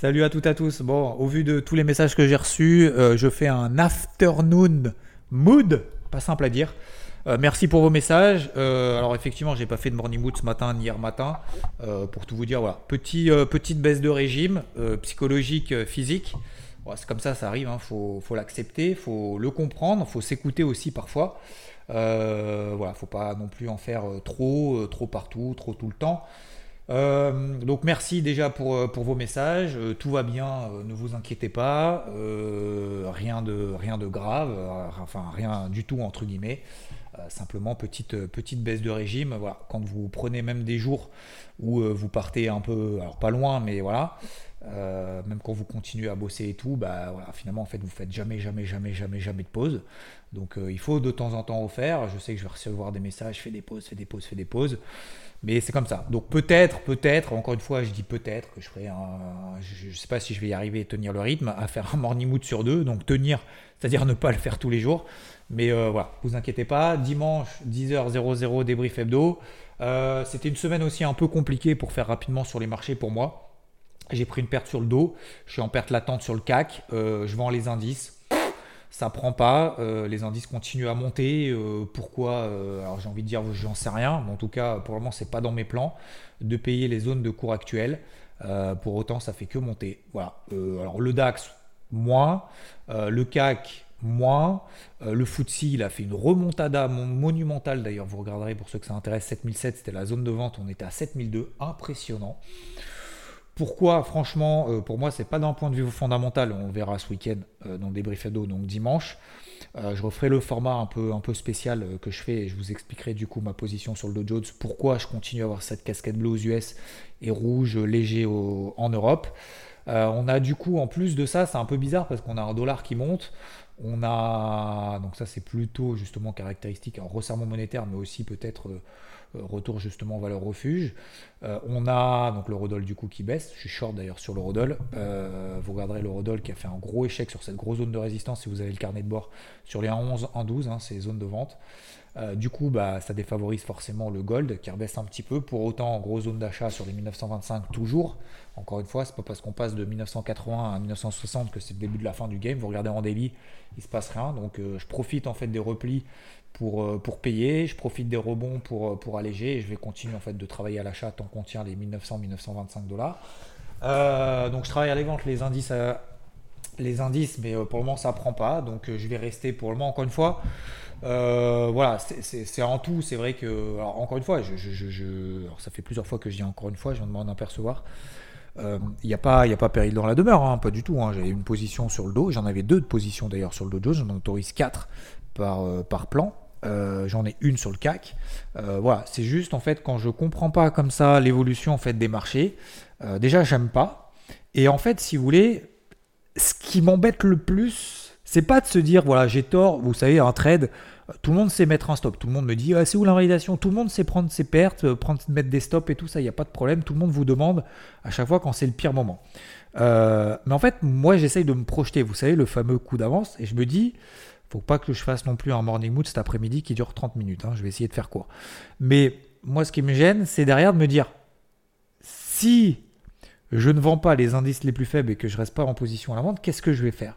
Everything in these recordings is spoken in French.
Salut à toutes et à tous. Bon, au vu de tous les messages que j'ai reçus, euh, je fais un afternoon mood, pas simple à dire. Euh, merci pour vos messages. Euh, alors effectivement, j'ai pas fait de morning mood ce matin ni hier matin. pour tout vous dire, voilà, Petit, petite baisse de régime psychologique, physique. c'est comme ça, ça arrive. Il hein. faut, faut l'accepter, faut le comprendre, faut s'écouter aussi parfois. voilà, faut pas non plus en faire trop, trop partout, trop tout le temps. Euh, donc merci déjà pour, euh, vos messages. Euh, tout va bien, ne vous inquiétez pas. rien, de, rien de grave, enfin rien du tout entre guillemets. simplement petite, petite baisse de régime. Voilà. Quand vous prenez même des jours où vous partez un peu, alors pas loin, mais voilà. Même quand vous continuez à bosser et tout, bah voilà, finalement en fait vous faites jamais, jamais, jamais, jamais, jamais de pause. Donc il faut de temps en temps refaire. Je sais que je vais recevoir des messages, fais des pauses, fais des pauses, fais des pauses. Mais c'est comme ça. Donc peut-être, peut-être, encore une fois, je dis peut-être que je ferai un. Je ne sais pas si je vais y arriver à tenir le rythme, à faire un morning mood sur deux. Donc tenir, c'est-à-dire ne pas le faire tous les jours. Mais euh, voilà, vous inquiétez pas. Dimanche, 10h00, débrief hebdo. Euh, C'était une semaine aussi un peu compliquée pour faire rapidement sur les marchés pour moi. J'ai pris une perte sur le dos. Je suis en perte latente sur le CAC. Euh, je vends les indices ça prend pas, euh, les indices continuent à monter. Euh, pourquoi Alors j'ai envie de dire, j'en sais rien, mais en tout cas, pour le moment, c'est pas dans mes plans de payer les zones de cours actuelles. pour autant, ça fait que monter. Voilà. alors le DAX, moins. le CAC, moins. le FTSE, il a fait une remontada monumentale. D'ailleurs, vous regarderez pour ceux que ça intéresse, 7007, c'était la zone de vente. On était à 7002, impressionnant. Pourquoi, franchement, euh, pour moi, c'est pas d'un point de vue fondamental. On verra ce week-end euh, dans le débrief Edo, donc dimanche. Euh, je referai le format un peu, spécial que je fais et je vous expliquerai du coup ma position sur le Dow Jones, pourquoi je continue à avoir cette casquette bleue aux US et rouge léger en Europe. on a du coup, en plus de ça, c'est un peu bizarre parce qu'on a un dollar qui monte. On a, donc ça c'est plutôt justement caractéristique, un resserrement monétaire, mais aussi peut-être euh, retour justement valeur refuge. Euh, on a donc le Rodol du coup qui baisse. Je suis short d'ailleurs sur le Rodol. Euh, vous regarderez le Rodol qui a fait un gros échec sur cette grosse zone de résistance si vous avez le carnet de bord sur les 1,11, 1,12, hein, ces zones de vente. du coup, bah, ça défavorise forcément le gold qui rebaisse un petit peu. Pour autant, en grosse zone d'achat sur les 1925 toujours. Encore une fois, c'est pas parce qu'on passe de 1980 à 1960 que c'est le début de la fin du game. Vous regardez en daily, il se passe rien. Donc, je profite en fait des replis pour, euh, pour payer, je profite des rebonds pour, euh, pour alléger et je vais continuer en fait de travailler à l'achat tant qu'on tient les 1900-1925 dollars. Euh, donc je travaille à les ventes, les indices, les indices, mais pour le moment ça prend pas, donc je vais rester pour le moment encore une fois. voilà, c'est en tout, c'est vrai que, encore une fois, je, ça fait plusieurs fois que je dis encore une fois, je demande d'en percevoir. Il n'y a, pas, a pas péril dans la demeure, hein, pas du tout. Hein. J'avais une position sur le dos, j'en avais deux de positions d'ailleurs sur le dos j'en autorise quatre par, par plan. Euh, j'en ai une sur le CAC. Euh, voilà, c'est juste en fait quand je comprends pas comme ça l'évolution en fait des marchés. Euh, déjà, j'aime pas. Et en fait, si vous voulez, ce qui m'embête le plus, c'est pas de se dire voilà j'ai tort. Vous savez, un trade, tout le monde sait mettre un stop. Tout le monde me dit ah, c'est où l'invalidation? Tout le monde sait prendre ses pertes, prendre mettre des stops et tout ça. Il n'y a pas de problème. Tout le monde vous demande à chaque fois quand c'est le pire moment. mais en fait, moi, j'essaye de me projeter. Vous savez, le fameux coup d'avance. Et je me dis faut pas que je fasse non plus un morning mood cet après-midi qui dure 30 minutes. Hein. Je vais essayer de faire court. Mais moi, ce qui me gêne, c'est derrière de me dire si je ne vends pas les indices les plus faibles et que je reste pas en position à la vente, qu'est-ce que je vais faire?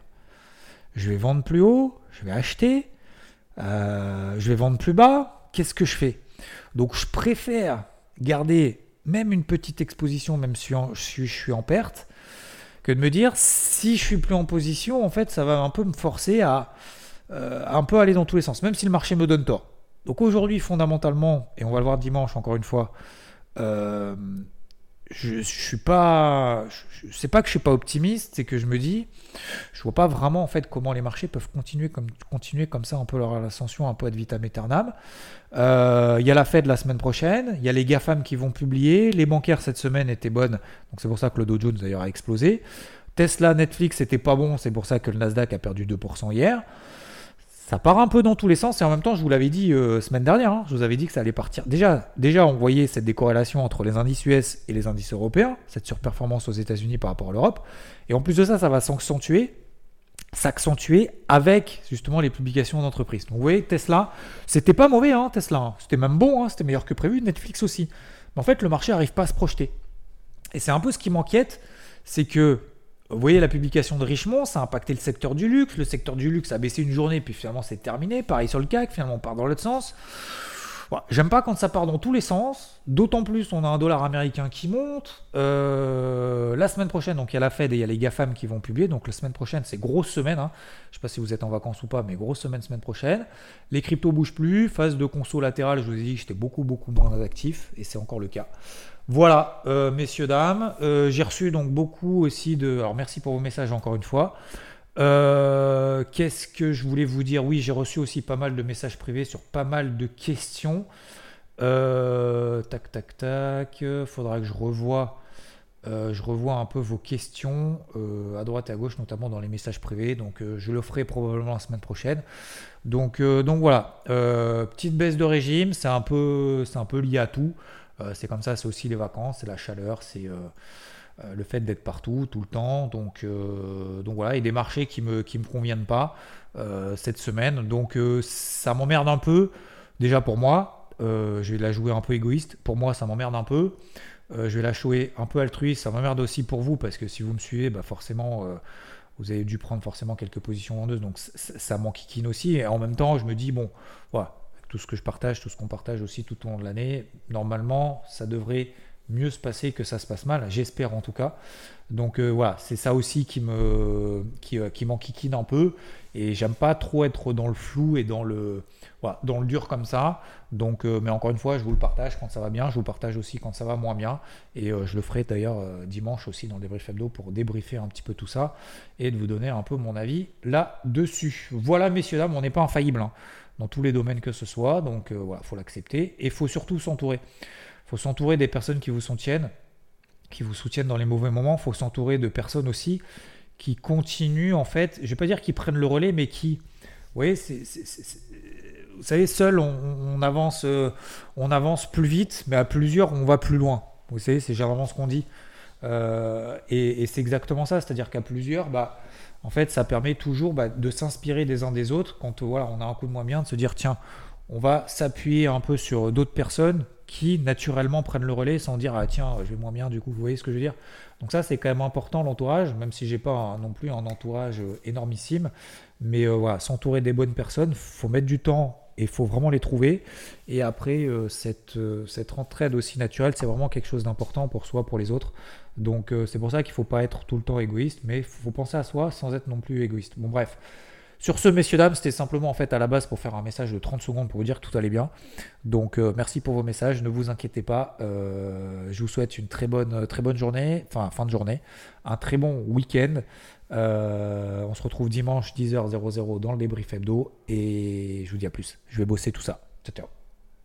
Je vais vendre plus haut, je vais acheter, euh, je vais vendre plus bas. Qu'est-ce que je fais? Donc, je préfère garder même une petite exposition, même si je suis en perte, que de me dire si je suis plus en position, en fait, ça va un peu me forcer à un peu aller dans tous les sens, même si le marché me donne tort. Donc aujourd'hui, fondamentalement, et on va le voir dimanche encore une fois, euh, je, je, suis pas, c'est pas que je suis pas optimiste, c'est que je me dis, je vois pas vraiment en fait comment les marchés peuvent continuer comme continuer comme ça un peu leur ascension un peu ad vitam aeternam. Euh, il y a la Fed la semaine prochaine, il y a les GAFAM qui vont publier, les bancaires cette semaine étaient bonnes, donc c'est pour ça que le Dow Jones d'ailleurs a explosé. Tesla, Netflix, c'était pas bon, c'est pour ça que le Nasdaq a perdu 2% hier ça part un peu dans tous les sens et en même temps, je vous l'avais dit euh, semaine dernière, hein, je vous avais dit que ça allait partir. Déjà, déjà, on voyait cette décorrélation entre les indices US et les indices européens, cette surperformance aux États-Unis par rapport à l'Europe. Et en plus de ça, ça va s'accentuer, s'accentuer avec justement les publications d'entreprises. Donc vous voyez, Tesla, c'était pas mauvais, hein, Tesla, hein. c'était même bon, hein, c'était meilleur que prévu, Netflix aussi. Mais en fait, le marché n'arrive pas à se projeter. Et c'est un peu ce qui m'inquiète, c'est que vous voyez la publication de Richemont, ça a impacté le secteur du luxe. Le secteur du luxe a baissé une journée, puis finalement c'est terminé. Pareil sur le CAC, finalement on part dans l'autre sens. J'aime pas quand ça part dans tous les sens. D'autant plus, on a un dollar américain qui monte. Euh, la semaine prochaine, donc il y a la Fed et il y a les GAFAM qui vont publier. Donc la semaine prochaine, c'est grosse semaine. Hein. Je sais pas si vous êtes en vacances ou pas, mais grosse semaine semaine prochaine. Les cryptos bougent plus. Phase de conso latérale, je vous ai dit que j'étais beaucoup beaucoup moins actif et c'est encore le cas. Voilà, euh, messieurs, dames. Euh, j'ai reçu donc beaucoup aussi de. Alors merci pour vos messages encore une fois. Euh, qu'est-ce que je voulais vous dire? Oui, j'ai reçu aussi pas mal de messages privés sur pas mal de questions. Euh, tac, tac, tac. Faudra que je revoie, euh, je un peu vos questions à droite et à gauche, notamment dans les messages privés. Donc, je le ferai probablement la semaine prochaine. Donc, donc voilà. petite baisse de régime, c'est un peu, c'est un peu lié à tout. c'est comme ça, c'est aussi les vacances, c'est la chaleur, c'est euh, le fait d'être partout, tout le temps. Donc, euh, donc voilà, et des marchés qui me, me conviennent pas euh, cette semaine. Donc ça m'emmerde un peu, déjà pour moi. je vais la jouer un peu égoïste. Pour moi, ça m'emmerde un peu. je vais la jouer un peu altruiste. Ça m'emmerde aussi pour vous, parce que si vous me suivez, bah forcément vous avez dû prendre forcément quelques positions vendeuses, donc ça m'enquiquine aussi. Et en même temps, je me dis, bon, voilà, tout ce que je partage, tout ce qu'on partage aussi tout au long de l'année, normalement, ça devrait mieux se passer que ça se passe mal, j'espère en tout cas. Donc euh, voilà, c'est ça aussi qui me qui, euh, qui m'enquiquine un peu et j'aime pas trop être dans le flou et dans le voilà, dans le dur comme ça. Donc euh, mais encore une fois, je vous le partage quand ça va bien, je vous partage aussi quand ça va moins bien et je le ferai d'ailleurs dimanche aussi dans le débrief hebdo pour débriefer un petit peu tout ça et de vous donner un peu mon avis là-dessus. Voilà messieurs dames, on n'est pas infaillible hein, dans tous les domaines que ce soit, donc voilà, faut l'accepter et il faut surtout s'entourer faut s'entourer des personnes qui vous soutiennent, qui vous soutiennent dans les mauvais moments. Faut s'entourer de personnes aussi qui continuent, en fait, je ne vais pas dire qu'ils prennent le relais, mais qui, vous voyez, vous savez, seul, on, avance, euh, on avance plus vite, mais à plusieurs, on va plus loin. Vous savez, c'est généralement ce qu'on dit. Euh, et, c'est exactement ça, c'est-à-dire qu'à plusieurs, bah, en fait, ça permet toujours bah, de s'inspirer des uns des autres quand voilà, on a un coup de moins bien, de se dire tiens, on va s'appuyer un peu sur d'autres personnes qui naturellement prennent le relais sans dire ah tiens je vais moins bien du coup vous voyez ce que je veux dire. Donc ça c'est quand même important l'entourage même si j'ai pas non plus un entourage euh, énormissime. Mais euh, voilà s'entourer des bonnes personnes faut mettre du temps et faut vraiment les trouver. Et après euh, cette, cette entraide aussi naturelle c'est vraiment quelque chose d'important pour soi pour les autres. Donc c'est pour ça qu'il faut pas être tout le temps égoïste mais il faut penser à soi sans être non plus égoïste. Bon bref sur ce, messieurs, dames, c'était simplement en fait à la base pour faire un message de 30 secondes pour vous dire que tout allait bien. Donc euh, merci pour vos messages, ne vous inquiétez pas. Euh, je vous souhaite une très bonne, très bonne journée, enfin fin de journée, un très bon week-end. Euh, on se retrouve dimanche 10h00 dans le débrief hebdo et je vous dis à plus. Je vais bosser tout ça. Ciao ciao.